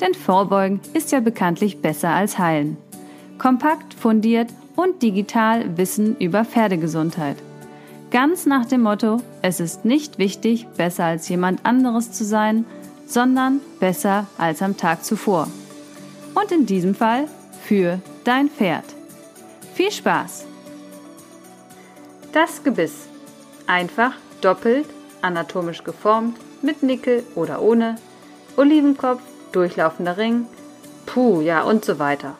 Denn Vorbeugen ist ja bekanntlich besser als Heilen. Kompakt, fundiert und digital Wissen über Pferdegesundheit. Ganz nach dem Motto, es ist nicht wichtig, besser als jemand anderes zu sein, sondern besser als am Tag zuvor. Und in diesem Fall für dein Pferd. Viel Spaß! Das Gebiss. Einfach, doppelt, anatomisch geformt, mit Nickel oder ohne, Olivenkopf, durchlaufender Ring, puh, ja und so weiter.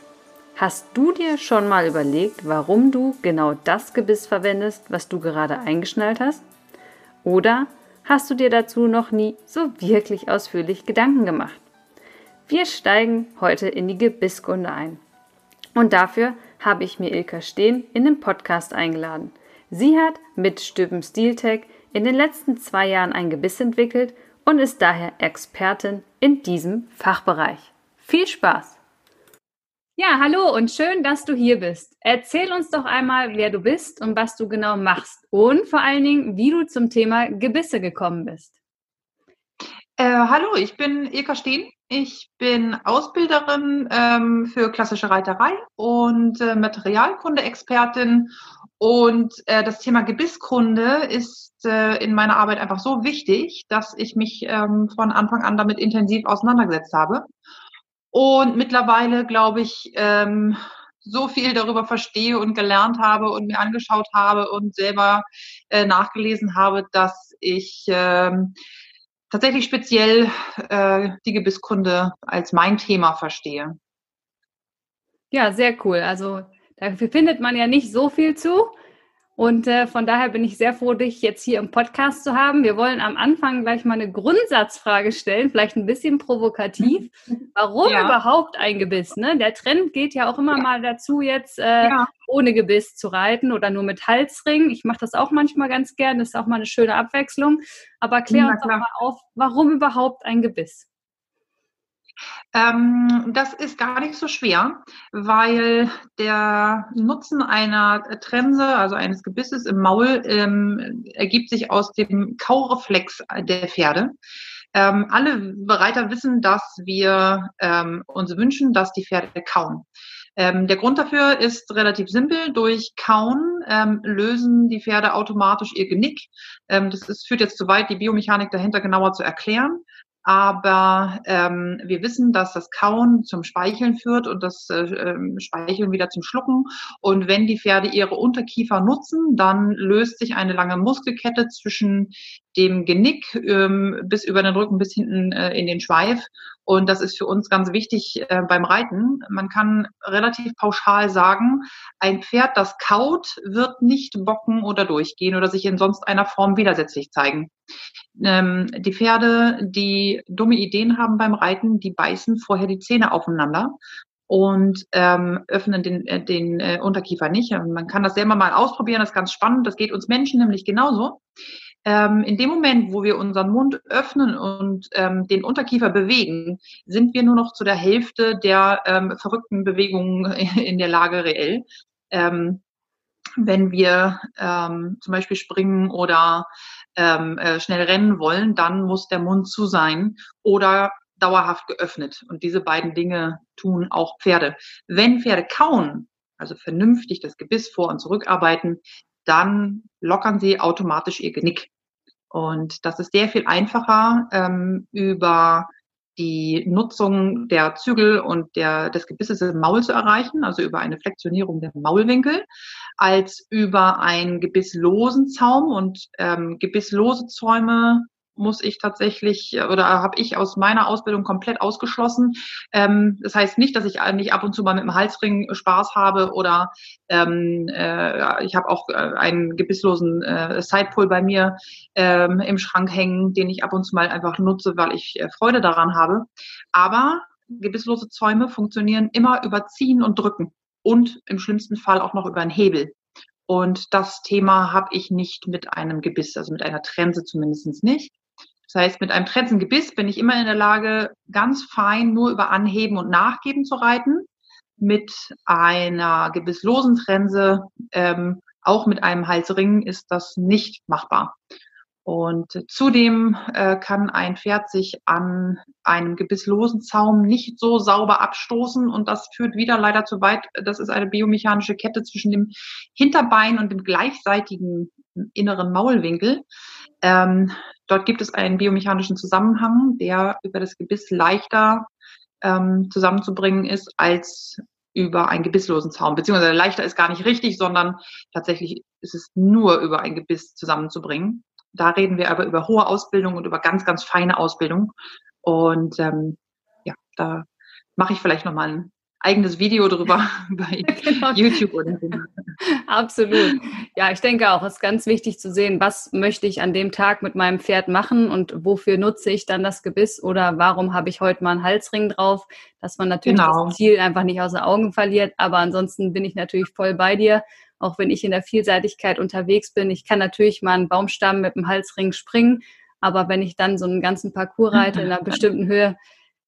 Hast du dir schon mal überlegt, warum du genau das Gebiss verwendest, was du gerade eingeschnallt hast? Oder hast du dir dazu noch nie so wirklich ausführlich Gedanken gemacht? Wir steigen heute in die Gebisskunde ein. Und dafür habe ich mir Ilka Steen in den Podcast eingeladen. Sie hat mit Stüben Steeltech in den letzten zwei Jahren ein Gebiss entwickelt und ist daher Expertin in diesem Fachbereich. Viel Spaß! Ja, hallo und schön, dass du hier bist. Erzähl uns doch einmal, wer du bist und was du genau machst und vor allen Dingen, wie du zum Thema Gebisse gekommen bist. Äh, hallo, ich bin Ilka Steen. Ich bin Ausbilderin ähm, für klassische Reiterei und äh, Materialkunde-Expertin. Und äh, das Thema Gebisskunde ist äh, in meiner Arbeit einfach so wichtig, dass ich mich ähm, von Anfang an damit intensiv auseinandergesetzt habe. Und mittlerweile, glaube ich, ähm, so viel darüber verstehe und gelernt habe und mir angeschaut habe und selber äh, nachgelesen habe, dass ich ähm, tatsächlich speziell äh, die Gebisskunde als mein Thema verstehe. Ja, sehr cool. Also dafür findet man ja nicht so viel zu. Und äh, von daher bin ich sehr froh, dich jetzt hier im Podcast zu haben. Wir wollen am Anfang gleich mal eine Grundsatzfrage stellen, vielleicht ein bisschen provokativ. Warum ja. überhaupt ein Gebiss? Ne? Der Trend geht ja auch immer ja. mal dazu, jetzt äh, ja. ohne Gebiss zu reiten oder nur mit Halsring. Ich mache das auch manchmal ganz gern. Das ist auch mal eine schöne Abwechslung. Aber klär uns doch mal auf, warum überhaupt ein Gebiss? Ähm, das ist gar nicht so schwer, weil der Nutzen einer Trense, also eines Gebisses im Maul, ähm, ergibt sich aus dem Kaureflex der Pferde. Ähm, alle Bereiter wissen, dass wir ähm, uns wünschen, dass die Pferde kauen. Ähm, der Grund dafür ist relativ simpel. Durch Kauen ähm, lösen die Pferde automatisch ihr Genick. Ähm, das ist, führt jetzt zu weit, die Biomechanik dahinter genauer zu erklären. Aber ähm, wir wissen, dass das Kauen zum Speicheln führt und das äh, ähm, Speicheln wieder zum Schlucken. Und wenn die Pferde ihre Unterkiefer nutzen, dann löst sich eine lange Muskelkette zwischen dem Genick ähm, bis über den Rücken bis hinten äh, in den Schweif. Und das ist für uns ganz wichtig äh, beim Reiten. Man kann relativ pauschal sagen, ein Pferd, das kaut, wird nicht bocken oder durchgehen oder sich in sonst einer Form widersetzlich zeigen. Ähm, die Pferde, die dumme Ideen haben beim Reiten, die beißen vorher die Zähne aufeinander und ähm, öffnen den, äh, den äh, Unterkiefer nicht. Man kann das selber mal ausprobieren, das ist ganz spannend. Das geht uns Menschen nämlich genauso ähm, in dem Moment, wo wir unseren Mund öffnen und ähm, den Unterkiefer bewegen, sind wir nur noch zu der Hälfte der ähm, verrückten Bewegungen in der Lage reell. Ähm, wenn wir ähm, zum Beispiel springen oder ähm, äh, schnell rennen wollen, dann muss der Mund zu sein oder dauerhaft geöffnet. Und diese beiden Dinge tun auch Pferde. Wenn Pferde kauen, also vernünftig das Gebiss vor und zurückarbeiten, dann lockern sie automatisch ihr Genick. Und das ist sehr viel einfacher ähm, über die Nutzung der Zügel und der, des Gebisses im Maul zu erreichen, also über eine Flexionierung der Maulwinkel, als über einen gebisslosen Zaum. Und ähm, gebisslose Zäume muss ich tatsächlich oder habe ich aus meiner Ausbildung komplett ausgeschlossen. Ähm, das heißt nicht, dass ich nicht ab und zu mal mit dem Halsring Spaß habe oder ähm, äh, ich habe auch äh, einen gebisslosen äh, Sidepull bei mir ähm, im Schrank hängen, den ich ab und zu mal einfach nutze, weil ich äh, Freude daran habe. Aber gebisslose Zäume funktionieren immer über Ziehen und Drücken und im schlimmsten Fall auch noch über einen Hebel. Und das Thema habe ich nicht mit einem Gebiss, also mit einer Trense zumindest nicht. Das heißt, mit einem Trensengebiss bin ich immer in der Lage, ganz fein nur über Anheben und Nachgeben zu reiten. Mit einer gebisslosen Trense, ähm, auch mit einem Halsring, ist das nicht machbar. Und zudem äh, kann ein Pferd sich an einem gebisslosen Zaum nicht so sauber abstoßen und das führt wieder leider zu weit. Das ist eine biomechanische Kette zwischen dem Hinterbein und dem gleichseitigen inneren Maulwinkel. Ähm, dort gibt es einen biomechanischen Zusammenhang, der über das Gebiss leichter ähm, zusammenzubringen ist als über einen gebisslosen Zaum. Beziehungsweise leichter ist gar nicht richtig, sondern tatsächlich ist es nur über ein Gebiss zusammenzubringen. Da reden wir aber über hohe Ausbildung und über ganz, ganz feine Ausbildung. Und ähm, ja, da mache ich vielleicht nochmal ein eigenes Video drüber bei genau. YouTube oder so. Absolut. Ja, ich denke auch, es ist ganz wichtig zu sehen, was möchte ich an dem Tag mit meinem Pferd machen und wofür nutze ich dann das Gebiss oder warum habe ich heute mal einen Halsring drauf, dass man natürlich genau. das Ziel einfach nicht aus den Augen verliert. Aber ansonsten bin ich natürlich voll bei dir auch wenn ich in der Vielseitigkeit unterwegs bin. Ich kann natürlich mal einen Baumstamm mit dem Halsring springen, aber wenn ich dann so einen ganzen Parcours reite in einer bestimmten Höhe,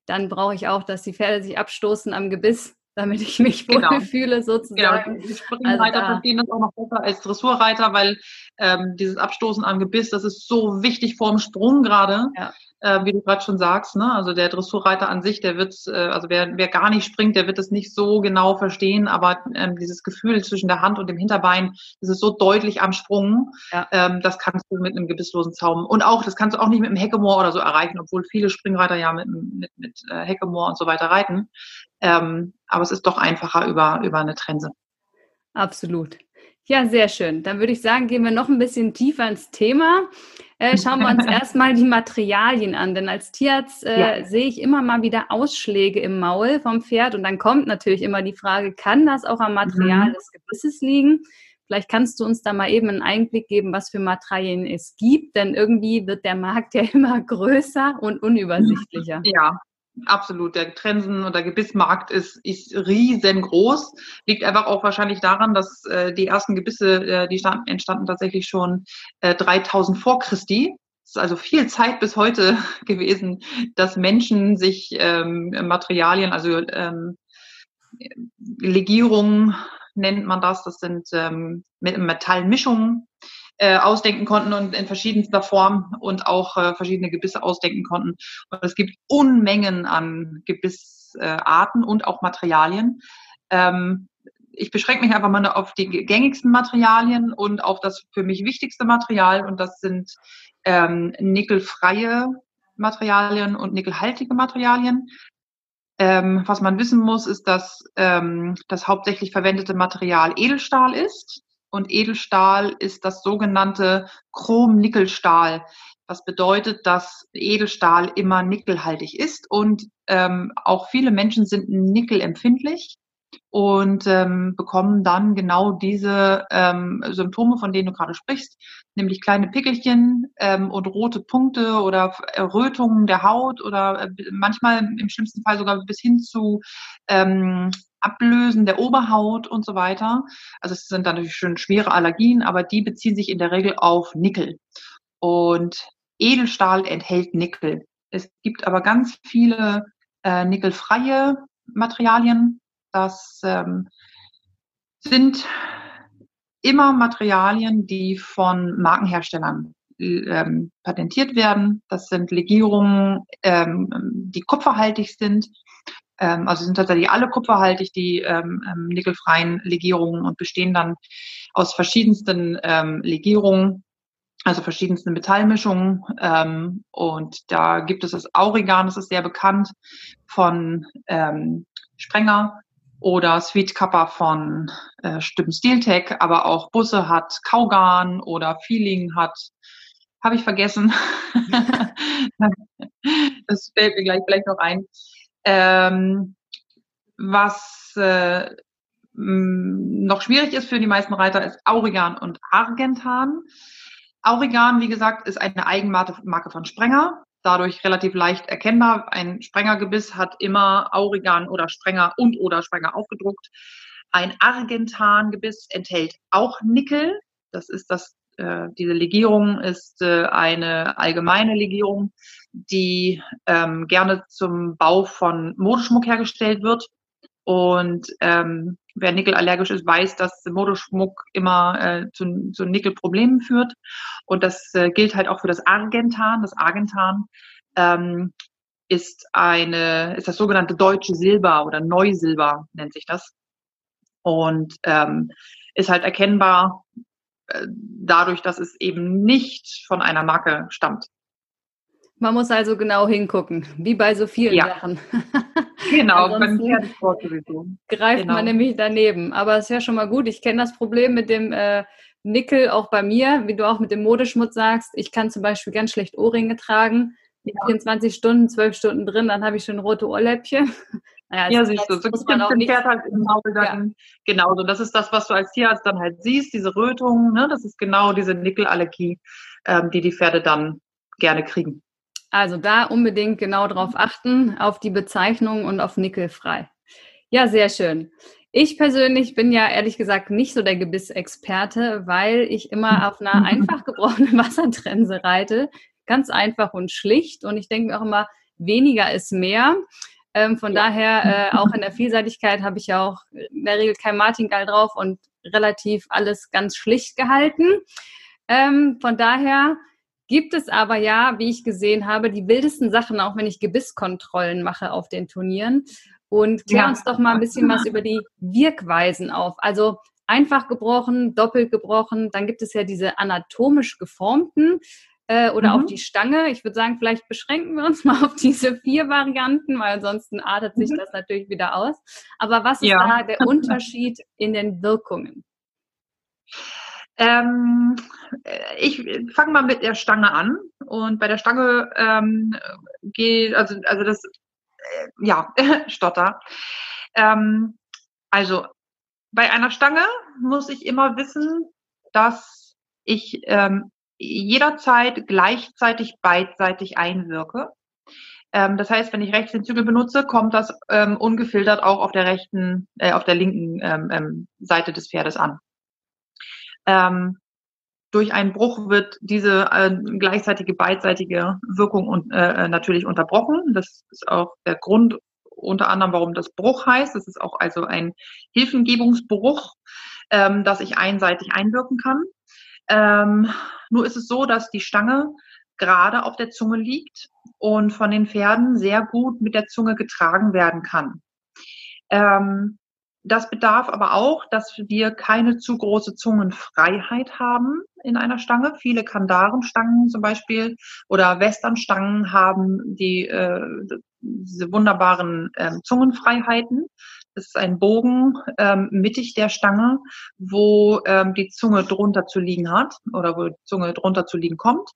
dann brauche ich auch, dass die Pferde sich abstoßen am Gebiss, damit ich mich genau. wohlfühle sozusagen. Genau. Springreiter also verstehen das auch noch besser als Dressurreiter, weil ähm, dieses Abstoßen am Gebiss, das ist so wichtig vorm Sprung gerade. Ja äh, wie du gerade schon sagst. Ne? Also der Dressurreiter an sich, der wird, äh, also wer, wer gar nicht springt, der wird es nicht so genau verstehen, aber ähm, dieses Gefühl zwischen der Hand und dem Hinterbein, das ist so deutlich am Sprung, ja. ähm, das kannst du mit einem gebisslosen Zaum. Und auch, das kannst du auch nicht mit einem Heckemoor oder so erreichen, obwohl viele Springreiter ja mit, mit, mit äh, Heckemoor und so weiter reiten. Ähm, aber es ist doch einfacher über, über eine Trense. Absolut. Ja, sehr schön. Dann würde ich sagen, gehen wir noch ein bisschen tiefer ins Thema. Äh, schauen wir uns erstmal die Materialien an, denn als Tierarzt äh, ja. sehe ich immer mal wieder Ausschläge im Maul vom Pferd und dann kommt natürlich immer die Frage, kann das auch am Material mhm. des Gebisses liegen? Vielleicht kannst du uns da mal eben einen Einblick geben, was für Materialien es gibt, denn irgendwie wird der Markt ja immer größer und unübersichtlicher. Ja, Absolut, der Trensen- oder Gebissmarkt ist, ist riesengroß. Liegt einfach auch wahrscheinlich daran, dass äh, die ersten Gebisse, äh, die stand, entstanden tatsächlich schon äh, 3000 vor Christi. Es ist also viel Zeit bis heute gewesen, dass Menschen sich ähm, Materialien, also ähm, Legierungen nennt man das, das sind ähm, Metallmischungen, äh, ausdenken konnten und in verschiedenster Form und auch äh, verschiedene Gebisse ausdenken konnten. Und es gibt Unmengen an Gebissarten äh, und auch Materialien. Ähm, ich beschränke mich einfach mal auf die gängigsten Materialien und auf das für mich wichtigste Material und das sind ähm, nickelfreie Materialien und nickelhaltige Materialien. Ähm, was man wissen muss, ist, dass ähm, das hauptsächlich verwendete Material Edelstahl ist und Edelstahl ist das sogenannte Chrom-Nickelstahl. Was bedeutet, dass Edelstahl immer nickelhaltig ist und ähm, auch viele Menschen sind nickelempfindlich und ähm, bekommen dann genau diese ähm, Symptome, von denen du gerade sprichst, nämlich kleine Pickelchen ähm, und rote Punkte oder Errötungen der Haut oder äh, manchmal im schlimmsten Fall sogar bis hin zu ähm, Ablösen der Oberhaut und so weiter. Also es sind dann natürlich schon schwere Allergien, aber die beziehen sich in der Regel auf Nickel. Und Edelstahl enthält Nickel. Es gibt aber ganz viele äh, nickelfreie Materialien. Das ähm, sind immer Materialien, die von Markenherstellern ähm, patentiert werden. Das sind Legierungen, ähm, die kupferhaltig sind. Ähm, also sind tatsächlich alle kupferhaltig, die ähm, ähm, nickelfreien Legierungen und bestehen dann aus verschiedensten ähm, Legierungen, also verschiedensten Metallmischungen. Ähm, und da gibt es das Aurigan, das ist sehr bekannt von ähm, Sprenger oder Sweet Kappa von äh, Stimmen Steeltech, aber auch Busse hat Kaugan oder Feeling hat, habe ich vergessen. das fällt mir gleich vielleicht noch ein. Ähm, was äh, noch schwierig ist für die meisten Reiter, ist Aurigan und Argentan. Aurigan, wie gesagt, ist eine Eigenmarke von Sprenger. dadurch relativ leicht erkennbar. Ein Sprengergebiss hat immer Aurigan oder Sprenger und oder Sprenger aufgedruckt. Ein Argentan-Gebiss enthält auch Nickel. Das ist das, äh, diese Legierung ist äh, eine allgemeine Legierung, die ähm, gerne zum Bau von Modeschmuck hergestellt wird. Und ähm, wer nickelallergisch ist, weiß, dass Modeschmuck immer äh, zu, zu Nickelproblemen führt. Und das äh, gilt halt auch für das Argentan. Das Argentan ähm, ist eine, ist das sogenannte deutsche Silber oder Neusilber nennt sich das. Und ähm, ist halt erkennbar dadurch, dass es eben nicht von einer Marke stammt. Man muss also genau hingucken, wie bei so vielen ja. Sachen. Genau, greift genau. man nämlich daneben. Aber es ist ja schon mal gut. Ich kenne das Problem mit dem äh, Nickel auch bei mir, wie du auch mit dem Modeschmutz sagst. Ich kann zum Beispiel ganz schlecht Ohrringe tragen. Ja. 24 Stunden, 12 Stunden drin, dann habe ich schon rote Ohrläppchen. Naja, ja, siehst du, so man auch nicht. Halt im Maul dann ja. Genauso, das ist das, was du als Tierarzt dann halt siehst, diese Rötung, ne? das ist genau diese Nickelallergie, ähm, die die Pferde dann gerne kriegen. Also da unbedingt genau drauf achten, auf die Bezeichnung und auf nickelfrei. Ja, sehr schön. Ich persönlich bin ja ehrlich gesagt nicht so der Gebissexperte, weil ich immer auf einer einfach gebrochenen Wassertrense reite. Ganz einfach und schlicht. Und ich denke mir auch immer, weniger ist mehr. Ähm, von ja. daher, äh, auch in der Vielseitigkeit habe ich ja auch in der Regel kein Martingall drauf und relativ alles ganz schlicht gehalten. Ähm, von daher gibt es aber ja, wie ich gesehen habe, die wildesten Sachen, auch wenn ich Gebisskontrollen mache auf den Turnieren. Und klär ja. uns doch mal ein bisschen was über die Wirkweisen auf. Also einfach gebrochen, doppelt gebrochen, dann gibt es ja diese anatomisch geformten äh, oder mhm. auf die Stange. Ich würde sagen, vielleicht beschränken wir uns mal auf diese vier Varianten, weil ansonsten artet sich mhm. das natürlich wieder aus. Aber was ist ja. da der Unterschied in den Wirkungen? Ähm, ich fange mal mit der Stange an und bei der Stange ähm, geht, also, also das, äh, ja, Stotter. Ähm, also bei einer Stange muss ich immer wissen, dass ich ähm, jederzeit gleichzeitig beidseitig einwirke. Ähm, das heißt, wenn ich rechts den Zügel benutze, kommt das ähm, ungefiltert auch auf der rechten, äh, auf der linken ähm, ähm Seite des Pferdes an. Ähm, durch einen Bruch wird diese äh, gleichzeitige beidseitige Wirkung und, äh, natürlich unterbrochen. Das ist auch der Grund unter anderem, warum das Bruch heißt. Das ist auch also ein Hilfengebungsbruch, ähm, dass ich einseitig einwirken kann. Ähm, nur ist es so, dass die Stange gerade auf der Zunge liegt und von den Pferden sehr gut mit der Zunge getragen werden kann. Ähm, das bedarf aber auch, dass wir keine zu große Zungenfreiheit haben in einer Stange. Viele Kandarenstangen zum Beispiel oder Westernstangen haben die, äh, diese wunderbaren äh, Zungenfreiheiten. Das ist ein Bogen ähm, mittig der Stange, wo ähm, die Zunge drunter zu liegen hat oder wo die Zunge drunter zu liegen kommt.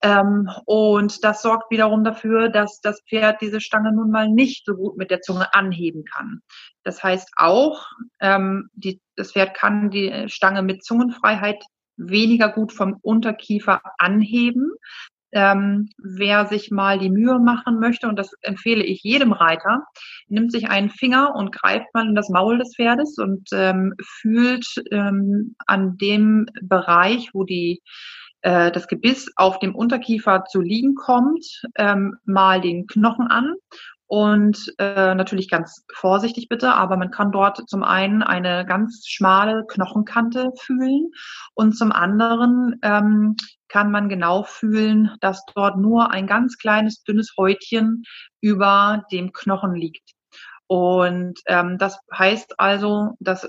Ähm, und das sorgt wiederum dafür, dass das Pferd diese Stange nun mal nicht so gut mit der Zunge anheben kann. Das heißt auch, ähm, die, das Pferd kann die Stange mit Zungenfreiheit weniger gut vom Unterkiefer anheben. Ähm, wer sich mal die Mühe machen möchte, und das empfehle ich jedem Reiter, nimmt sich einen Finger und greift mal in das Maul des Pferdes und ähm, fühlt ähm, an dem Bereich, wo die äh, das Gebiss auf dem Unterkiefer zu liegen kommt, ähm, mal den Knochen an und äh, natürlich ganz vorsichtig bitte, aber man kann dort zum einen eine ganz schmale Knochenkante fühlen und zum anderen ähm, kann man genau fühlen, dass dort nur ein ganz kleines, dünnes Häutchen über dem Knochen liegt. Und ähm, das heißt also, dass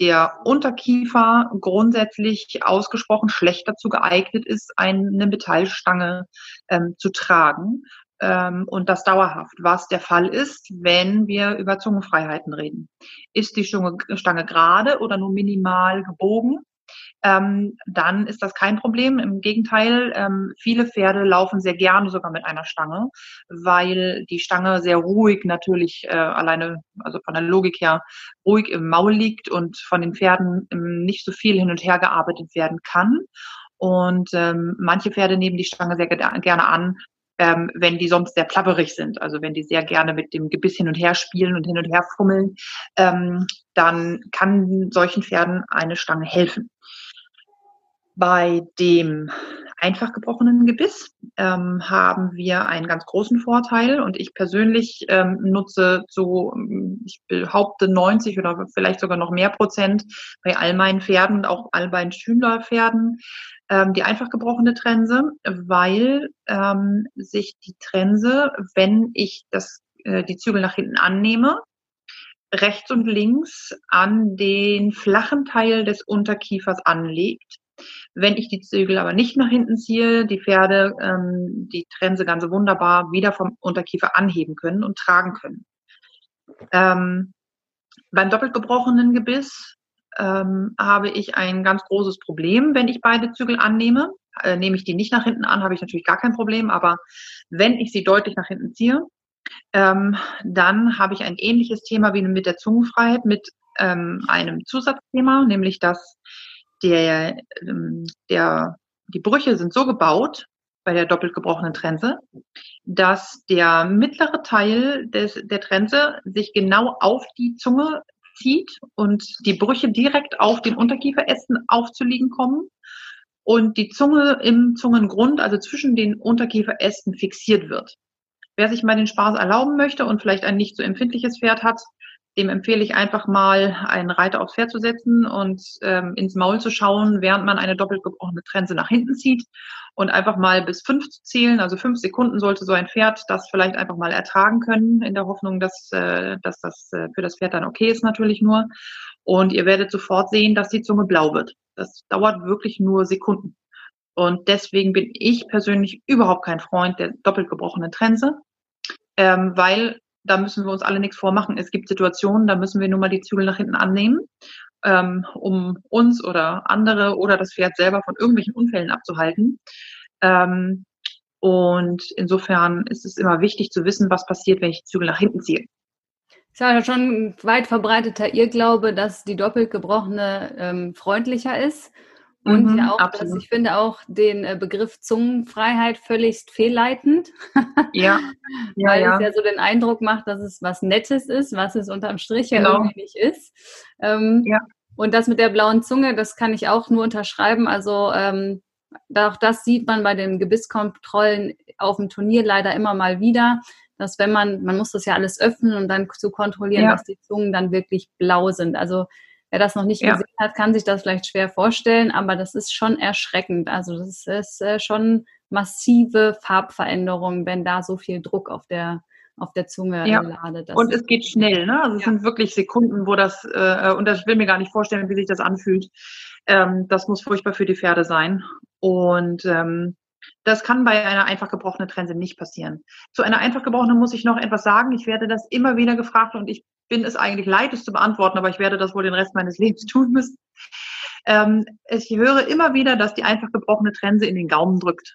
der Unterkiefer grundsätzlich ausgesprochen schlecht dazu geeignet ist, eine Metallstange ähm, zu tragen ähm, und das dauerhaft, was der Fall ist, wenn wir über Zungenfreiheiten reden. Ist die Stange, Stange gerade oder nur minimal gebogen, ähm, dann ist das kein Problem. Im Gegenteil, ähm, viele Pferde laufen sehr gerne sogar mit einer Stange, weil die Stange sehr ruhig natürlich äh, alleine, also von der Logik her, ruhig im Maul liegt und von den Pferden ähm, nicht so viel hin und her gearbeitet werden kann. Und ähm, manche Pferde nehmen die Stange sehr gerne an, ähm, wenn die sonst sehr plapperig sind. Also wenn die sehr gerne mit dem Gebiss hin und her spielen und hin und her fummeln, ähm, dann kann solchen Pferden eine Stange helfen. Bei dem einfach gebrochenen Gebiss ähm, haben wir einen ganz großen Vorteil und ich persönlich ähm, nutze so, ich behaupte 90 oder vielleicht sogar noch mehr Prozent bei all meinen Pferden, auch all meinen Schülerpferden, ähm, die einfach gebrochene Trense, weil ähm, sich die Trense, wenn ich das, äh, die Zügel nach hinten annehme, rechts und links an den flachen Teil des Unterkiefers anlegt wenn ich die Zügel aber nicht nach hinten ziehe, die Pferde ähm, die Trense ganz wunderbar wieder vom Unterkiefer anheben können und tragen können. Ähm, beim doppelt gebrochenen Gebiss ähm, habe ich ein ganz großes Problem, wenn ich beide Zügel annehme. Äh, nehme ich die nicht nach hinten an, habe ich natürlich gar kein Problem, aber wenn ich sie deutlich nach hinten ziehe, ähm, dann habe ich ein ähnliches Thema wie mit der Zungenfreiheit, mit ähm, einem Zusatzthema, nämlich dass der, ähm, der, die Brüche sind so gebaut bei der doppelt gebrochenen Trense, dass der mittlere Teil des, der Trense sich genau auf die Zunge zieht und die Brüche direkt auf den Unterkieferästen aufzuliegen kommen und die Zunge im Zungengrund, also zwischen den Unterkieferästen fixiert wird. Wer sich mal den Spaß erlauben möchte und vielleicht ein nicht so empfindliches Pferd hat, dem empfehle ich einfach mal, einen Reiter aufs Pferd zu setzen und ähm, ins Maul zu schauen, während man eine doppelt gebrochene Trense nach hinten zieht und einfach mal bis fünf zu zählen. Also fünf Sekunden sollte so ein Pferd das vielleicht einfach mal ertragen können, in der Hoffnung, dass, äh, dass das äh, für das Pferd dann okay ist natürlich nur. Und ihr werdet sofort sehen, dass die Zunge blau wird. Das dauert wirklich nur Sekunden. Und deswegen bin ich persönlich überhaupt kein Freund der doppelt gebrochenen Trense, ähm, weil da müssen wir uns alle nichts vormachen. Es gibt Situationen, da müssen wir nur mal die Zügel nach hinten annehmen, ähm, um uns oder andere oder das Pferd selber von irgendwelchen Unfällen abzuhalten. Ähm, und insofern ist es immer wichtig zu wissen, was passiert, wenn ich die Zügel nach hinten ziehe. Es ist ja schon ein weit verbreiteter Irrglaube, dass die doppelt gebrochene ähm, freundlicher ist und mhm, ja auch, dass ich finde auch den äh, Begriff Zungenfreiheit völlig fehlleitend. Ja. ja Weil ja. es ja so den Eindruck macht, dass es was Nettes ist, was es unterm Strich ja genau. irgendwie nicht ist. Ähm, ja. Und das mit der blauen Zunge, das kann ich auch nur unterschreiben. Also ähm, auch das sieht man bei den Gebisskontrollen auf dem Turnier leider immer mal wieder, dass wenn man, man muss das ja alles öffnen und dann zu kontrollieren, ja. dass die Zungen dann wirklich blau sind. Also Wer das noch nicht ja. gesehen hat, kann sich das vielleicht schwer vorstellen, aber das ist schon erschreckend. Also das ist äh, schon massive Farbveränderungen, wenn da so viel Druck auf der auf der Zunge ja. ladet. und es geht schnell, ne? Also es ja. sind wirklich Sekunden, wo das, äh, und ich will mir gar nicht vorstellen, wie sich das anfühlt. Ähm, das muss furchtbar für die Pferde sein. Und ähm, das kann bei einer einfach gebrochenen Trense nicht passieren. Zu einer einfach gebrochenen muss ich noch etwas sagen. Ich werde das immer wieder gefragt und ich bin es eigentlich leid, es zu beantworten, aber ich werde das wohl den Rest meines Lebens tun müssen. Ähm, ich höre immer wieder, dass die einfach gebrochene Trense in den Gaumen drückt.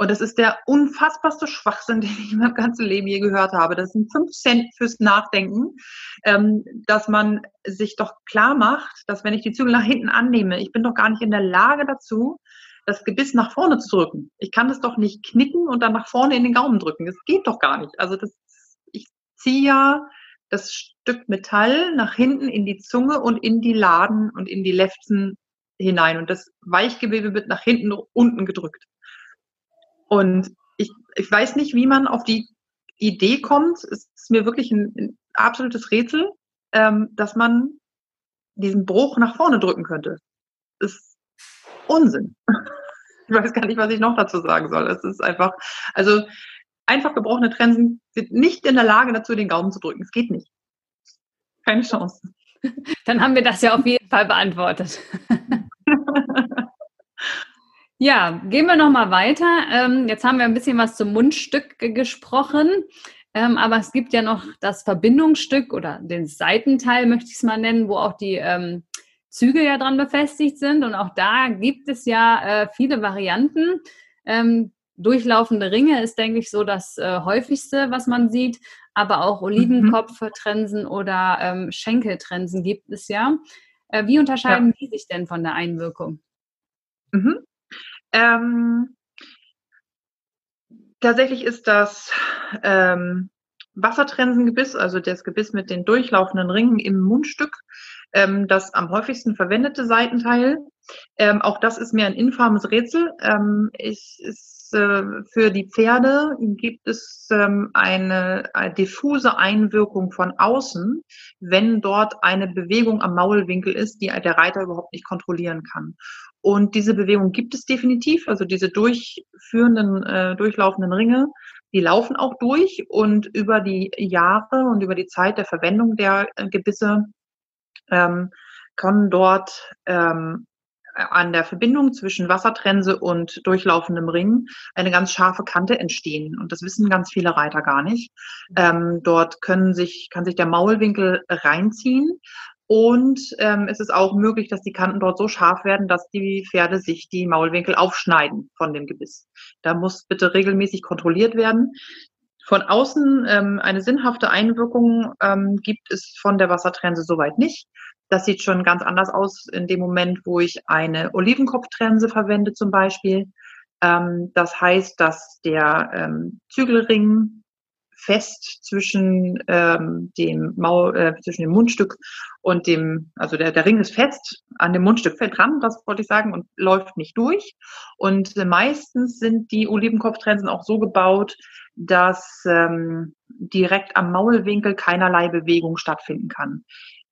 Und das ist der unfassbarste Schwachsinn, den ich in meinem ganzen Leben je gehört habe. Das sind fünf Cent fürs Nachdenken, ähm, dass man sich doch klar macht, dass wenn ich die Zügel nach hinten annehme, ich bin doch gar nicht in der Lage dazu, das Gebiss nach vorne zu drücken. Ich kann das doch nicht knicken und dann nach vorne in den Gaumen drücken. Das geht doch gar nicht. Also das, ich ziehe ja das Stück Metall nach hinten in die Zunge und in die Laden und in die Lefzen hinein. Und das Weichgewebe wird nach hinten unten gedrückt. Und ich, ich weiß nicht, wie man auf die Idee kommt. Es ist mir wirklich ein, ein absolutes Rätsel, ähm, dass man diesen Bruch nach vorne drücken könnte. Das ist Unsinn. Ich weiß gar nicht, was ich noch dazu sagen soll. Es ist einfach, also einfach gebrochene Trensen sind nicht in der Lage dazu, den Gaumen zu drücken. Es geht nicht. Keine Chance. Dann haben wir das ja auf jeden Fall beantwortet. ja, gehen wir nochmal weiter. Ähm, jetzt haben wir ein bisschen was zum Mundstück gesprochen. Ähm, aber es gibt ja noch das Verbindungsstück oder den Seitenteil, möchte ich es mal nennen, wo auch die ähm, Züge ja dran befestigt sind. Und auch da gibt es ja äh, viele Varianten. Ähm, durchlaufende Ringe ist, denke ich, so das äh, häufigste, was man sieht. Aber auch Olivenkopftrensen mhm. oder ähm, Schenkeltrensen gibt es ja. Äh, wie unterscheiden ja. die sich denn von der Einwirkung? Mhm. Ähm, tatsächlich ist das ähm, Wassertrensengebiss, also das Gebiss mit den durchlaufenden Ringen im Mundstück, ähm, das am häufigsten verwendete Seitenteil. Ähm, auch das ist mir ein infames Rätsel. Ähm, ich, ist, äh, für die Pferde gibt es ähm, eine, eine diffuse Einwirkung von außen, wenn dort eine Bewegung am Maulwinkel ist, die der Reiter überhaupt nicht kontrollieren kann. Und diese Bewegung gibt es definitiv, also diese durchführenden, äh, durchlaufenden Ringe, die laufen auch durch und über die Jahre und über die Zeit der Verwendung der äh, Gebisse ähm, können dort ähm, an der Verbindung zwischen Wassertrense und durchlaufendem Ring eine ganz scharfe Kante entstehen. Und das wissen ganz viele Reiter gar nicht. Ähm, dort können sich, kann sich der Maulwinkel reinziehen. Und ähm, es ist auch möglich, dass die Kanten dort so scharf werden, dass die Pferde sich die Maulwinkel aufschneiden von dem Gebiss. Da muss bitte regelmäßig kontrolliert werden. Von außen ähm, eine sinnhafte Einwirkung ähm, gibt es von der Wassertrense soweit nicht. Das sieht schon ganz anders aus in dem Moment, wo ich eine Olivenkopftrense verwende zum Beispiel. Ähm, das heißt, dass der ähm, Zügelring fest zwischen ähm, dem Maul, äh, zwischen dem Mundstück und dem, also der, der Ring ist fest an dem Mundstück fällt dran, das wollte ich sagen, und läuft nicht durch. Und äh, meistens sind die Olivenkopftrensen auch so gebaut, dass ähm, direkt am Maulwinkel keinerlei Bewegung stattfinden kann.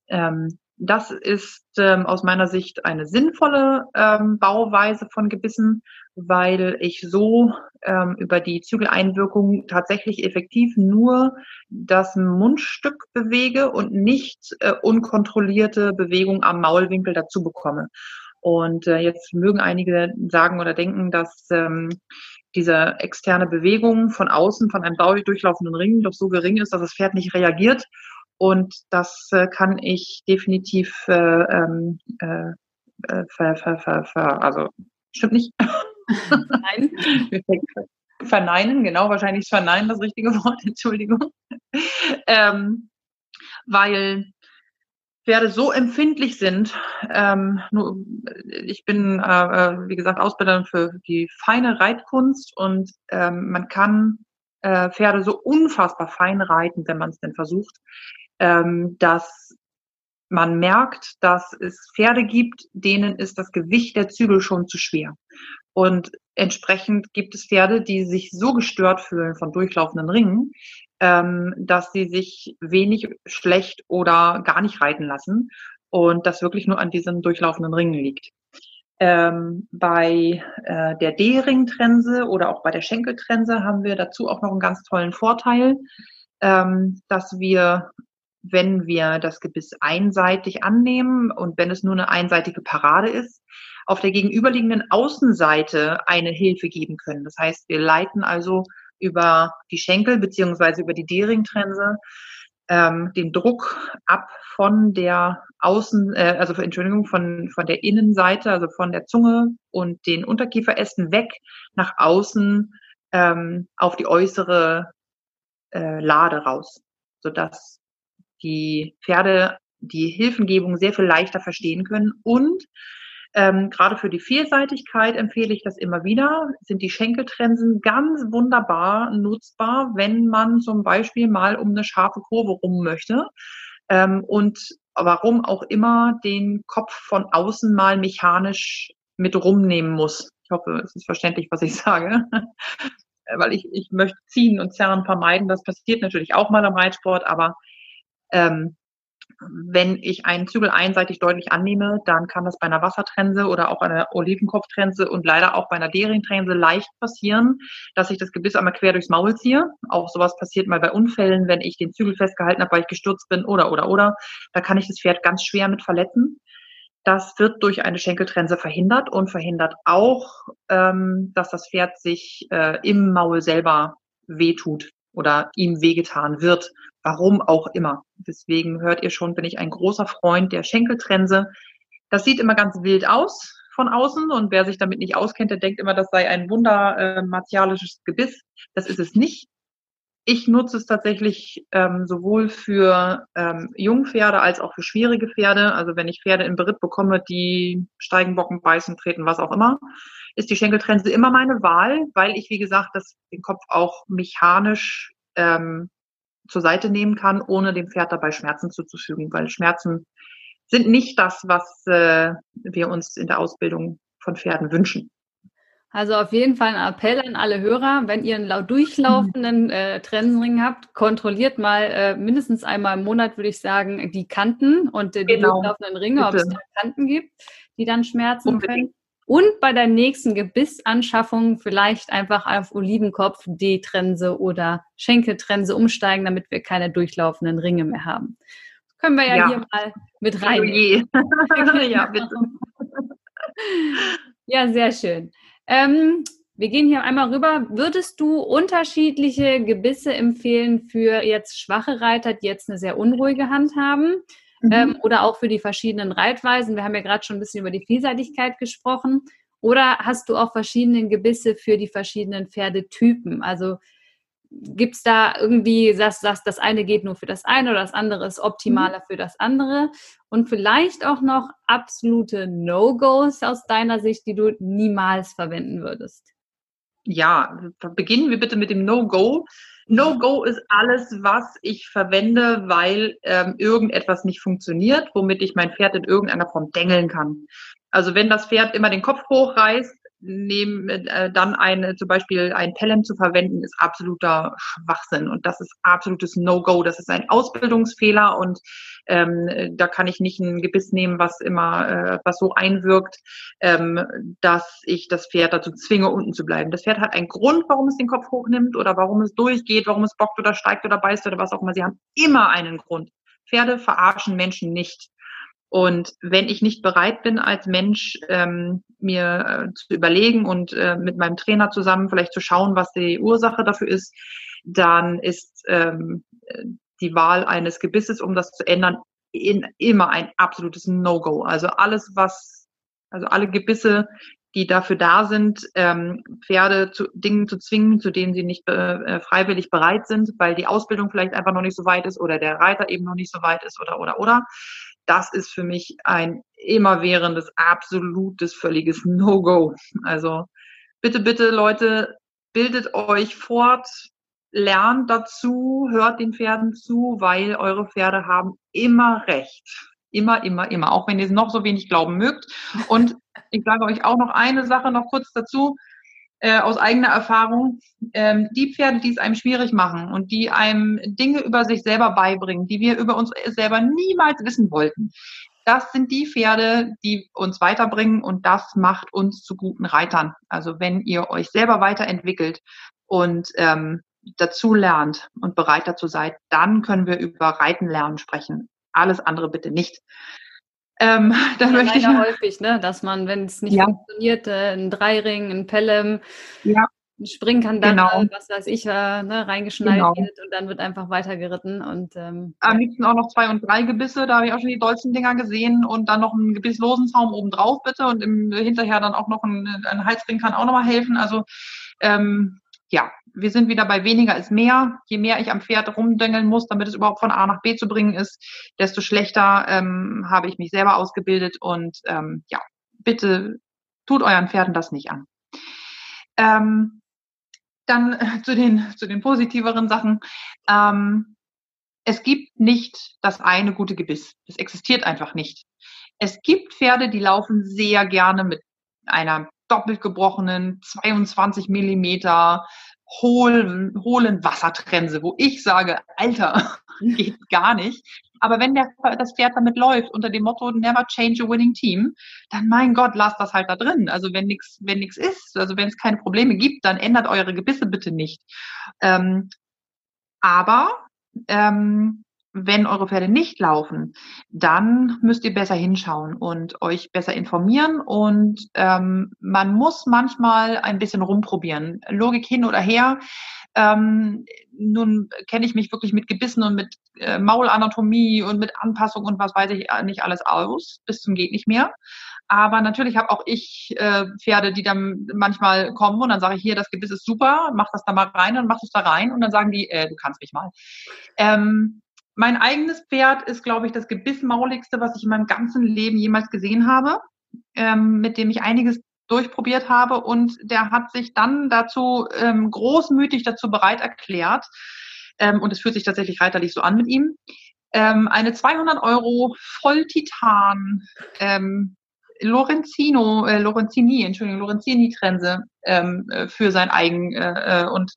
Ähm, das ist ähm, aus meiner Sicht eine sinnvolle ähm, Bauweise von Gebissen, weil ich so ähm, über die Zügeleinwirkung tatsächlich effektiv nur das Mundstück bewege und nicht äh, unkontrollierte Bewegung am Maulwinkel dazu bekomme. Und äh, jetzt mögen einige sagen oder denken, dass ähm, diese externe Bewegung von außen, von einem durchlaufenden Ring doch so gering ist, dass das Pferd nicht reagiert und das äh, kann ich definitiv äh, ähm, äh, äh, ver, ver, ver, ver, also stimmt nicht. Nein. verneinen, genau, wahrscheinlich ist verneinen das richtige Wort, Entschuldigung. ähm, weil Pferde so empfindlich sind. Ähm, nur, ich bin, äh, äh wie gesagt, Ausbilderin für die feine Reitkunst und ähm, man kann äh, Pferde so unfassbar fein reiten, wenn man es denn versucht ähm, dass man merkt, dass es Pferde gibt, denen ist das Gewicht der Zügel schon zu schwer. Und entsprechend gibt es Pferde, die sich so gestört fühlen von durchlaufenden Ringen, ähm, dass sie sich wenig, schlecht oder gar nicht reiten lassen und das wirklich nur an diesen durchlaufenden Ringen liegt. Ähm, bei äh, der D-Ring-Trense oder auch bei der Schenkeltrense haben wir dazu auch noch einen ganz tollen Vorteil, ähm, dass wir wenn wir das Gebiss einseitig annehmen und wenn es nur eine einseitige Parade ist, auf der gegenüberliegenden Außenseite eine Hilfe geben können. Das heißt, wir leiten also über die Schenkel beziehungsweise über die D-Ring-Trense ähm, den Druck ab von der Außen, äh, also Entschuldigung, von, von der Innenseite, also von der Zunge und den Unterkieferästen weg nach außen ähm, auf die äußere äh, Lade raus, sodass die Pferde die Hilfengebung sehr viel leichter verstehen können. Und ähm, gerade für die Vielseitigkeit empfehle ich das immer wieder, sind die Schenkeltrensen ganz wunderbar nutzbar, wenn man zum Beispiel mal um eine scharfe Kurve rum möchte. Ähm, und warum auch immer den Kopf von außen mal mechanisch mit rumnehmen muss. Ich hoffe, es ist verständlich, was ich sage. Weil ich, ich möchte ziehen und zerren vermeiden. Das passiert natürlich auch mal am Reitsport, aber ähm, wenn ich einen Zügel einseitig deutlich annehme, dann kann das bei einer Wassertrense oder auch einer Olivenkopftrense und leider auch bei einer Deringtrense leicht passieren, dass ich das Gebiss einmal quer durchs Maul ziehe. Auch sowas passiert mal bei Unfällen, wenn ich den Zügel festgehalten habe, weil ich gestürzt bin oder oder oder. Da kann ich das Pferd ganz schwer mit verletzen. Das wird durch eine Schenkeltrense verhindert und verhindert auch, ähm, dass das Pferd sich äh, im Maul selber wehtut oder ihm wehgetan wird Warum auch immer. Deswegen hört ihr schon, bin ich ein großer Freund der Schenkeltrense. Das sieht immer ganz wild aus von außen und wer sich damit nicht auskennt, der denkt immer, das sei ein wunder äh, martialisches Gebiss. Das ist es nicht. Ich nutze es tatsächlich ähm, sowohl für ähm, Jungpferde als auch für schwierige Pferde. Also wenn ich Pferde in Beritt bekomme, die steigen, bocken, beißen, treten, was auch immer, ist die Schenkeltrense immer meine Wahl, weil ich, wie gesagt, das, den Kopf auch mechanisch ähm, zur Seite nehmen kann, ohne dem Pferd dabei Schmerzen zuzufügen, weil Schmerzen sind nicht das, was äh, wir uns in der Ausbildung von Pferden wünschen. Also auf jeden Fall ein Appell an alle Hörer, wenn ihr einen durchlaufenden äh, Trensenring habt, kontrolliert mal äh, mindestens einmal im Monat, würde ich sagen, die Kanten und äh, die genau. durchlaufenden Ringe, ob es da Kanten gibt, die dann schmerzen Unbedingt. können. Und bei der nächsten Gebissanschaffung vielleicht einfach auf Olivenkopf, D-Trense oder Schenkeltrense umsteigen, damit wir keine durchlaufenden Ringe mehr haben. Können wir ja, ja. hier mal mit rein. ja, bitte. ja, sehr schön. Ähm, wir gehen hier einmal rüber. Würdest du unterschiedliche Gebisse empfehlen für jetzt schwache Reiter, die jetzt eine sehr unruhige Hand haben? Mhm. Ähm, oder auch für die verschiedenen Reitweisen? Wir haben ja gerade schon ein bisschen über die Vielseitigkeit gesprochen. Oder hast du auch verschiedene Gebisse für die verschiedenen Pferdetypen? Also gibt es da irgendwie, sagst, sagst, das eine geht nur für das eine oder das andere ist optimaler mhm. für das andere? Und vielleicht auch noch absolute No-Gos aus deiner Sicht, die du niemals verwenden würdest? Ja, beginnen wir bitte mit dem No-Go. No-Go ist alles, was ich verwende, weil ähm, irgendetwas nicht funktioniert, womit ich mein Pferd in irgendeiner Form dengeln kann. Also wenn das Pferd immer den Kopf hochreißt, nehmen, äh, dann eine, zum Beispiel ein Pelham zu verwenden, ist absoluter Schwachsinn und das ist absolutes No-Go. Das ist ein Ausbildungsfehler und ähm, da kann ich nicht ein Gebiss nehmen, was immer, äh, was so einwirkt, ähm, dass ich das Pferd dazu zwinge, unten zu bleiben. Das Pferd hat einen Grund, warum es den Kopf hochnimmt oder warum es durchgeht, warum es bockt oder steigt oder beißt oder was auch immer. Sie haben immer einen Grund. Pferde verarschen Menschen nicht. Und wenn ich nicht bereit bin, als Mensch ähm, mir äh, zu überlegen und äh, mit meinem Trainer zusammen vielleicht zu schauen, was die Ursache dafür ist, dann ist ähm, die Wahl eines Gebisses, um das zu ändern, in, immer ein absolutes No-Go. Also alles, was, also alle Gebisse, die dafür da sind, ähm, Pferde zu Dingen zu zwingen, zu denen sie nicht äh, freiwillig bereit sind, weil die Ausbildung vielleicht einfach noch nicht so weit ist oder der Reiter eben noch nicht so weit ist oder oder oder das ist für mich ein immerwährendes, absolutes, völliges No-Go. Also bitte, bitte, Leute, bildet euch fort, lernt dazu, hört den Pferden zu, weil eure Pferde haben immer recht. Immer, immer, immer. Auch wenn ihr es noch so wenig glauben mögt. Und ich sage euch auch noch eine Sache noch kurz dazu äh, aus eigener Erfahrung, ähm, die Pferde, die es einem schwierig machen und die einem Dinge über sich selber beibringen, die wir über uns selber niemals wissen wollten, das sind die Pferde, die uns weiterbringen und das macht uns zu guten Reitern. Also wenn ihr euch selber weiterentwickelt und ähm, dazu lernt und bereit dazu seid, dann können wir über Reiten lernen sprechen. Alles andere bitte nicht. Ähm, da ja, möchte ich häufig, ne, dass man, wenn es nicht ja. funktioniert, äh, ein Dreiring, ein Pelham, ja. ein Springkandang, genau. was weiß ich, äh, ne, reingeschnallt genau. wird und dann wird einfach weitergeritten. Und, ähm, Am liebsten auch noch zwei und drei Gebisse, da habe ich auch schon die dollsten Dinger gesehen und dann noch einen gebisslosen Zaum oben drauf bitte und im, hinterher dann auch noch ein, ein Halsring kann auch nochmal helfen. Also ähm, ja, wir sind wieder bei weniger ist mehr. Je mehr ich am Pferd rumdängeln muss, damit es überhaupt von A nach B zu bringen ist, desto schlechter ähm, habe ich mich selber ausgebildet. Und ähm, ja, bitte tut euren Pferden das nicht an. Ähm, dann äh, zu den, zu den positiveren Sachen. Ähm, es gibt nicht das eine gute Gebiss. Es existiert einfach nicht. Es gibt Pferde, die laufen sehr gerne mit einer doppelt gebrochenen 22 Millimeter hohlen, hohlen Wassertrense, wo ich sage, Alter, geht gar nicht. Aber wenn der, das Pferd damit läuft unter dem Motto Never change a winning team, dann mein Gott, lasst das halt da drin. Also wenn nichts wenn nichts ist, also wenn es keine Probleme gibt, dann ändert eure Gebisse bitte nicht. Ähm, aber ähm, wenn eure Pferde nicht laufen, dann müsst ihr besser hinschauen und euch besser informieren und ähm, man muss manchmal ein bisschen rumprobieren. Logik hin oder her. Ähm, nun kenne ich mich wirklich mit Gebissen und mit äh, Maulanatomie und mit Anpassung und was weiß ich nicht alles aus, bis zum geht nicht mehr. Aber natürlich habe auch ich äh, Pferde, die dann manchmal kommen und dann sage ich hier, das Gebiss ist super, mach das da mal rein und mach es da rein und dann sagen die, äh, du kannst mich mal. Ähm, mein eigenes Pferd ist, glaube ich, das gebissmauligste, was ich in meinem ganzen Leben jemals gesehen habe, ähm, mit dem ich einiges durchprobiert habe. Und der hat sich dann dazu ähm, großmütig dazu bereit erklärt, ähm, und es fühlt sich tatsächlich reiterlich so an mit ihm, ähm, eine 200 Euro Volltitan ähm, Lorenzino, äh, Lorenzini, Entschuldigung, Lorenzini-Trense ähm, äh, für sein eigen äh, äh, und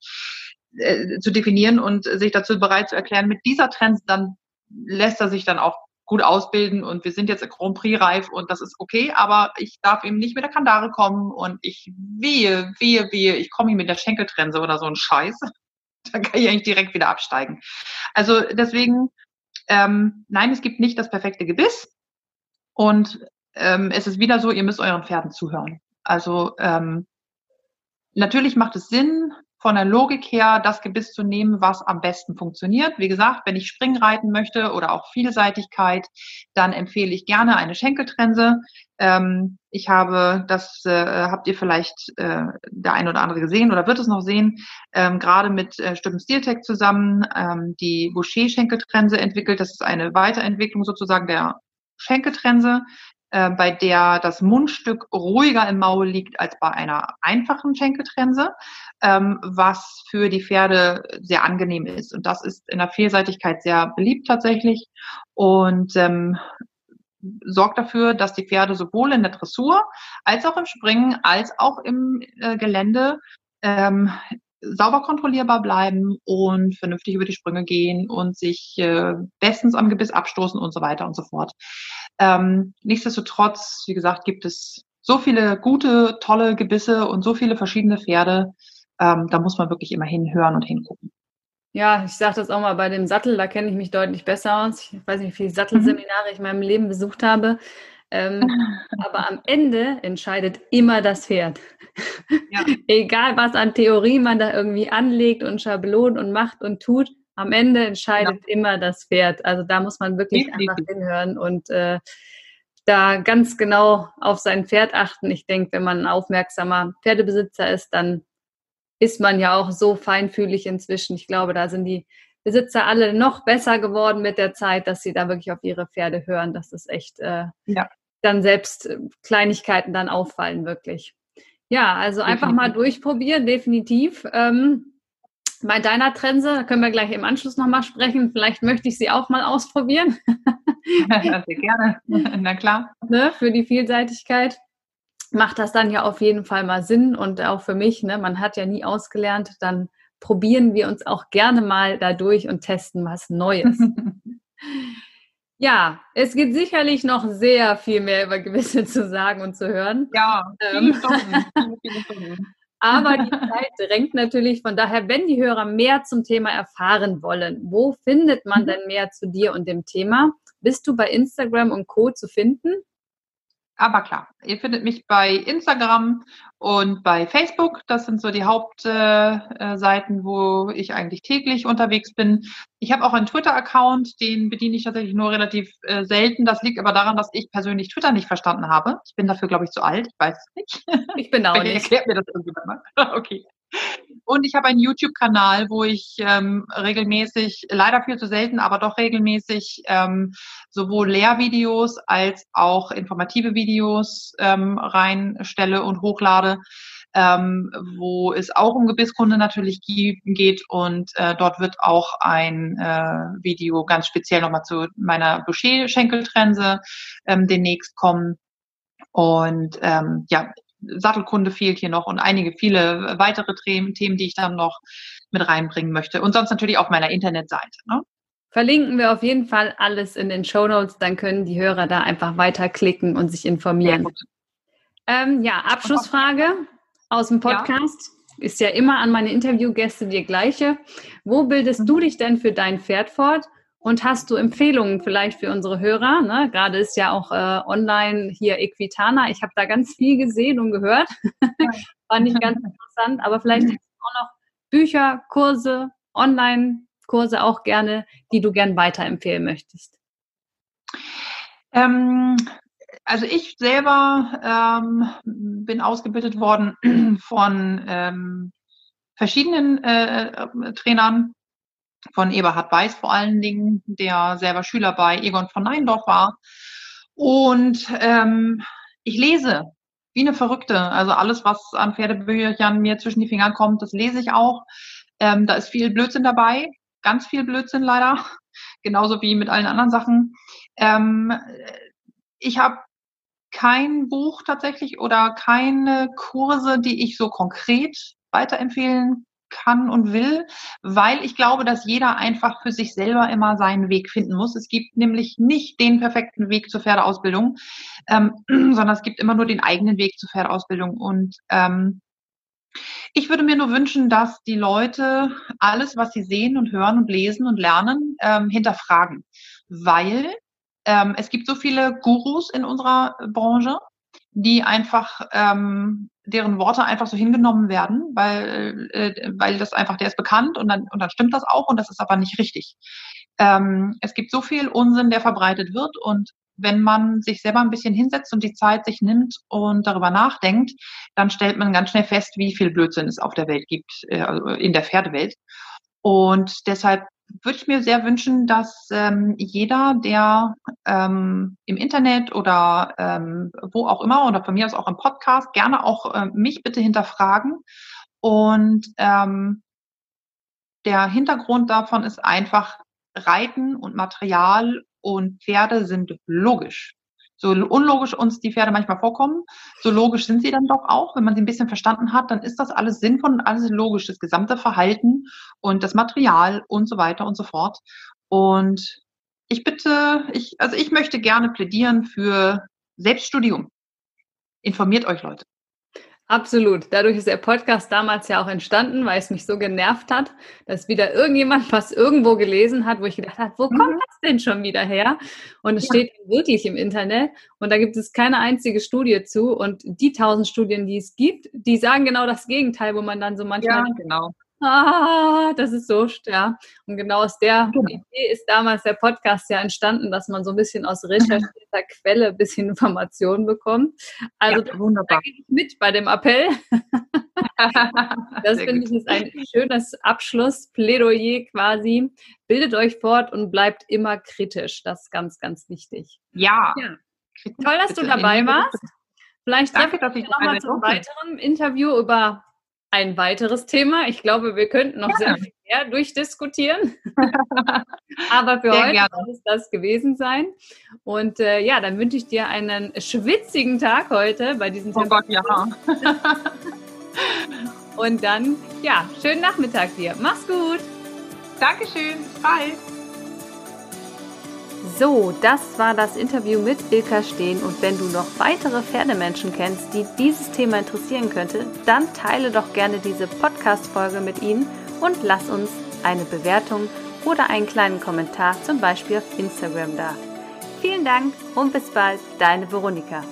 äh, zu definieren und sich dazu bereit zu erklären, mit dieser Trense dann lässt er sich dann auch gut ausbilden und wir sind jetzt Grand Prix reif und das ist okay, aber ich darf ihm nicht mit der Kandare kommen und ich wehe, wehe, wehe, ich komme ihm mit der Schenkeltrense oder so ein Scheiß. Dann kann ich eigentlich direkt wieder absteigen. Also deswegen, ähm, nein, es gibt nicht das perfekte Gebiss und ähm, es ist wieder so, ihr müsst euren Pferden zuhören. Also ähm, natürlich macht es Sinn, von der Logik her das Gebiss zu nehmen, was am besten funktioniert. Wie gesagt, wenn ich Spring reiten möchte oder auch Vielseitigkeit, dann empfehle ich gerne eine Schenkeltrense. Ähm, ich habe, das äh, habt ihr vielleicht äh, der ein oder andere gesehen oder wird es noch sehen, ähm, gerade mit äh, Stimmen Steeltech zusammen ähm, die Boucher-Schenkeltrense entwickelt. Das ist eine Weiterentwicklung sozusagen der Schenkeltrense bei der das Mundstück ruhiger im Maul liegt als bei einer einfachen Schenkeltrense, ähm, was für die Pferde sehr angenehm ist. Und das ist in der Vielseitigkeit sehr beliebt tatsächlich und ähm, sorgt dafür, dass die Pferde sowohl in der Dressur als auch im Springen als auch im äh, Gelände ähm, sauber kontrollierbar bleiben und vernünftig über die Sprünge gehen und sich äh, bestens am Gebiss abstoßen und so weiter und so fort. Ähm, nichtsdestotrotz, wie gesagt, gibt es so viele gute, tolle Gebisse und so viele verschiedene Pferde. Ähm, da muss man wirklich immer hinhören und hingucken. Ja, ich sage das auch mal bei dem Sattel, da kenne ich mich deutlich besser aus. Ich weiß nicht, wie viele Sattelseminare ich in meinem Leben besucht habe. Ähm, aber am Ende entscheidet immer das Pferd. Ja. Egal, was an Theorie man da irgendwie anlegt und Schablon und macht und tut, am Ende entscheidet ja. immer das Pferd. Also da muss man wirklich Definitiv. einfach hinhören und äh, da ganz genau auf sein Pferd achten. Ich denke, wenn man ein aufmerksamer Pferdebesitzer ist, dann ist man ja auch so feinfühlig inzwischen. Ich glaube, da sind die Besitzer alle noch besser geworden mit der Zeit, dass sie da wirklich auf ihre Pferde hören. Das ist echt äh, ja. Dann selbst äh, Kleinigkeiten dann auffallen, wirklich. Ja, also einfach definitiv. mal durchprobieren, definitiv. Ähm, bei deiner Trense, da können wir gleich im Anschluss nochmal sprechen. Vielleicht möchte ich sie auch mal ausprobieren. Ja, sehr gerne. Na klar. Ne, für die Vielseitigkeit macht das dann ja auf jeden Fall mal Sinn und auch für mich, ne, man hat ja nie ausgelernt, dann probieren wir uns auch gerne mal dadurch und testen was Neues. ja, es gibt sicherlich noch sehr viel mehr über Gewisse zu sagen und zu hören. Ja, ähm, viele viele Stunden. Aber die Zeit drängt natürlich. Von daher, wenn die Hörer mehr zum Thema erfahren wollen, wo findet man mhm. denn mehr zu dir und dem Thema? Bist du bei Instagram und Co. zu finden? Aber klar, ihr findet mich bei Instagram und bei Facebook. Das sind so die Hauptseiten, äh, wo ich eigentlich täglich unterwegs bin. Ich habe auch einen Twitter-Account, den bediene ich tatsächlich nur relativ äh, selten. Das liegt aber daran, dass ich persönlich Twitter nicht verstanden habe. Ich bin dafür, glaube ich, zu alt. Ich weiß es nicht. Ich bin auch nicht. Erklärt mir das irgendjemand mal. okay. Und ich habe einen YouTube-Kanal, wo ich ähm, regelmäßig, leider viel zu selten, aber doch regelmäßig ähm, sowohl Lehrvideos als auch informative Videos ähm, reinstelle und hochlade, ähm, wo es auch um Gebisskunde natürlich geht. Und äh, dort wird auch ein äh, Video ganz speziell nochmal zu meiner Boucher-Schenkeltrense ähm, demnächst kommen. Und ähm, ja, Sattelkunde fehlt hier noch und einige viele weitere Themen, die ich dann noch mit reinbringen möchte. Und sonst natürlich auf meiner Internetseite. Ne? Verlinken wir auf jeden Fall alles in den Show Notes, dann können die Hörer da einfach weiterklicken und sich informieren. Ähm, ja, Abschlussfrage aus dem Podcast. Ja. Ist ja immer an meine Interviewgäste die gleiche. Wo bildest du mhm. dich denn für dein Pferd fort? Und hast du Empfehlungen vielleicht für unsere Hörer? Ne? Gerade ist ja auch äh, online hier Equitana. Ich habe da ganz viel gesehen und gehört. Fand ich ganz interessant. Aber vielleicht hast du auch noch Bücher, Kurse, Online-Kurse auch gerne, die du gern weiterempfehlen möchtest. Ähm, also ich selber ähm, bin ausgebildet worden von ähm, verschiedenen äh, Trainern von Eberhard Weiß vor allen Dingen, der selber Schüler bei Egon von Neindorf war. Und ähm, ich lese wie eine Verrückte. Also alles, was an Pferdebüchern mir zwischen die Finger kommt, das lese ich auch. Ähm, da ist viel Blödsinn dabei, ganz viel Blödsinn leider, genauso wie mit allen anderen Sachen. Ähm, ich habe kein Buch tatsächlich oder keine Kurse, die ich so konkret weiterempfehlen kann und will, weil ich glaube, dass jeder einfach für sich selber immer seinen Weg finden muss. Es gibt nämlich nicht den perfekten Weg zur Pferdeausbildung, ähm, sondern es gibt immer nur den eigenen Weg zur Pferdeausbildung. Und ähm, ich würde mir nur wünschen, dass die Leute alles, was sie sehen und hören und lesen und lernen, ähm, hinterfragen, weil ähm, es gibt so viele Gurus in unserer Branche, die einfach ähm, deren Worte einfach so hingenommen werden, weil, äh, weil das einfach, der ist bekannt und dann, und dann stimmt das auch und das ist aber nicht richtig. Ähm, es gibt so viel Unsinn, der verbreitet wird und wenn man sich selber ein bisschen hinsetzt und die Zeit sich nimmt und darüber nachdenkt, dann stellt man ganz schnell fest, wie viel Blödsinn es auf der Welt gibt, äh, also in der Pferdewelt. Und deshalb würde ich mir sehr wünschen, dass ähm, jeder, der ähm, im Internet oder ähm, wo auch immer oder von mir aus auch im Podcast, gerne auch äh, mich bitte hinterfragen. Und ähm, der Hintergrund davon ist einfach, Reiten und Material und Pferde sind logisch. So unlogisch uns die Pferde manchmal vorkommen, so logisch sind sie dann doch auch. Wenn man sie ein bisschen verstanden hat, dann ist das alles sinnvoll und alles logisch, das gesamte Verhalten und das Material und so weiter und so fort. Und ich bitte, ich, also ich möchte gerne plädieren für Selbststudium. Informiert euch, Leute. Absolut. Dadurch ist der Podcast damals ja auch entstanden, weil es mich so genervt hat, dass wieder irgendjemand was irgendwo gelesen hat, wo ich gedacht habe, wo mhm. kommt das denn schon wieder her? Und es ja. steht wirklich im Internet und da gibt es keine einzige Studie zu und die tausend Studien, die es gibt, die sagen genau das Gegenteil, wo man dann so manchmal ja, genau ah, das ist so, ja. Und genau aus der genau. Idee ist damals der Podcast ja entstanden, dass man so ein bisschen aus recherchierter Quelle ein bisschen Informationen bekommt. Also ja, wunderbar. da gehe ich mit bei dem Appell. das finde ich ist ein schönes Abschlussplädoyer quasi. Bildet euch fort und bleibt immer kritisch. Das ist ganz, ganz wichtig. Ja. ja. Toll, dass du dabei warst. Vielleicht treffen wir uns nochmal zum weiteren Interview über ein weiteres Thema. Ich glaube, wir könnten noch ja. sehr viel mehr durchdiskutieren. Aber für sehr heute gerne. soll es das gewesen sein. Und äh, ja, dann wünsche ich dir einen schwitzigen Tag heute bei diesem Oh Gott, ja. Und dann, ja, schönen Nachmittag dir. Mach's gut. Dankeschön. Bye. So, das war das Interview mit Ilka Steen und wenn du noch weitere Pferdemenschen kennst, die dieses Thema interessieren könnte, dann teile doch gerne diese Podcast-Folge mit ihnen und lass uns eine Bewertung oder einen kleinen Kommentar zum Beispiel auf Instagram da. Vielen Dank und bis bald, deine Veronika.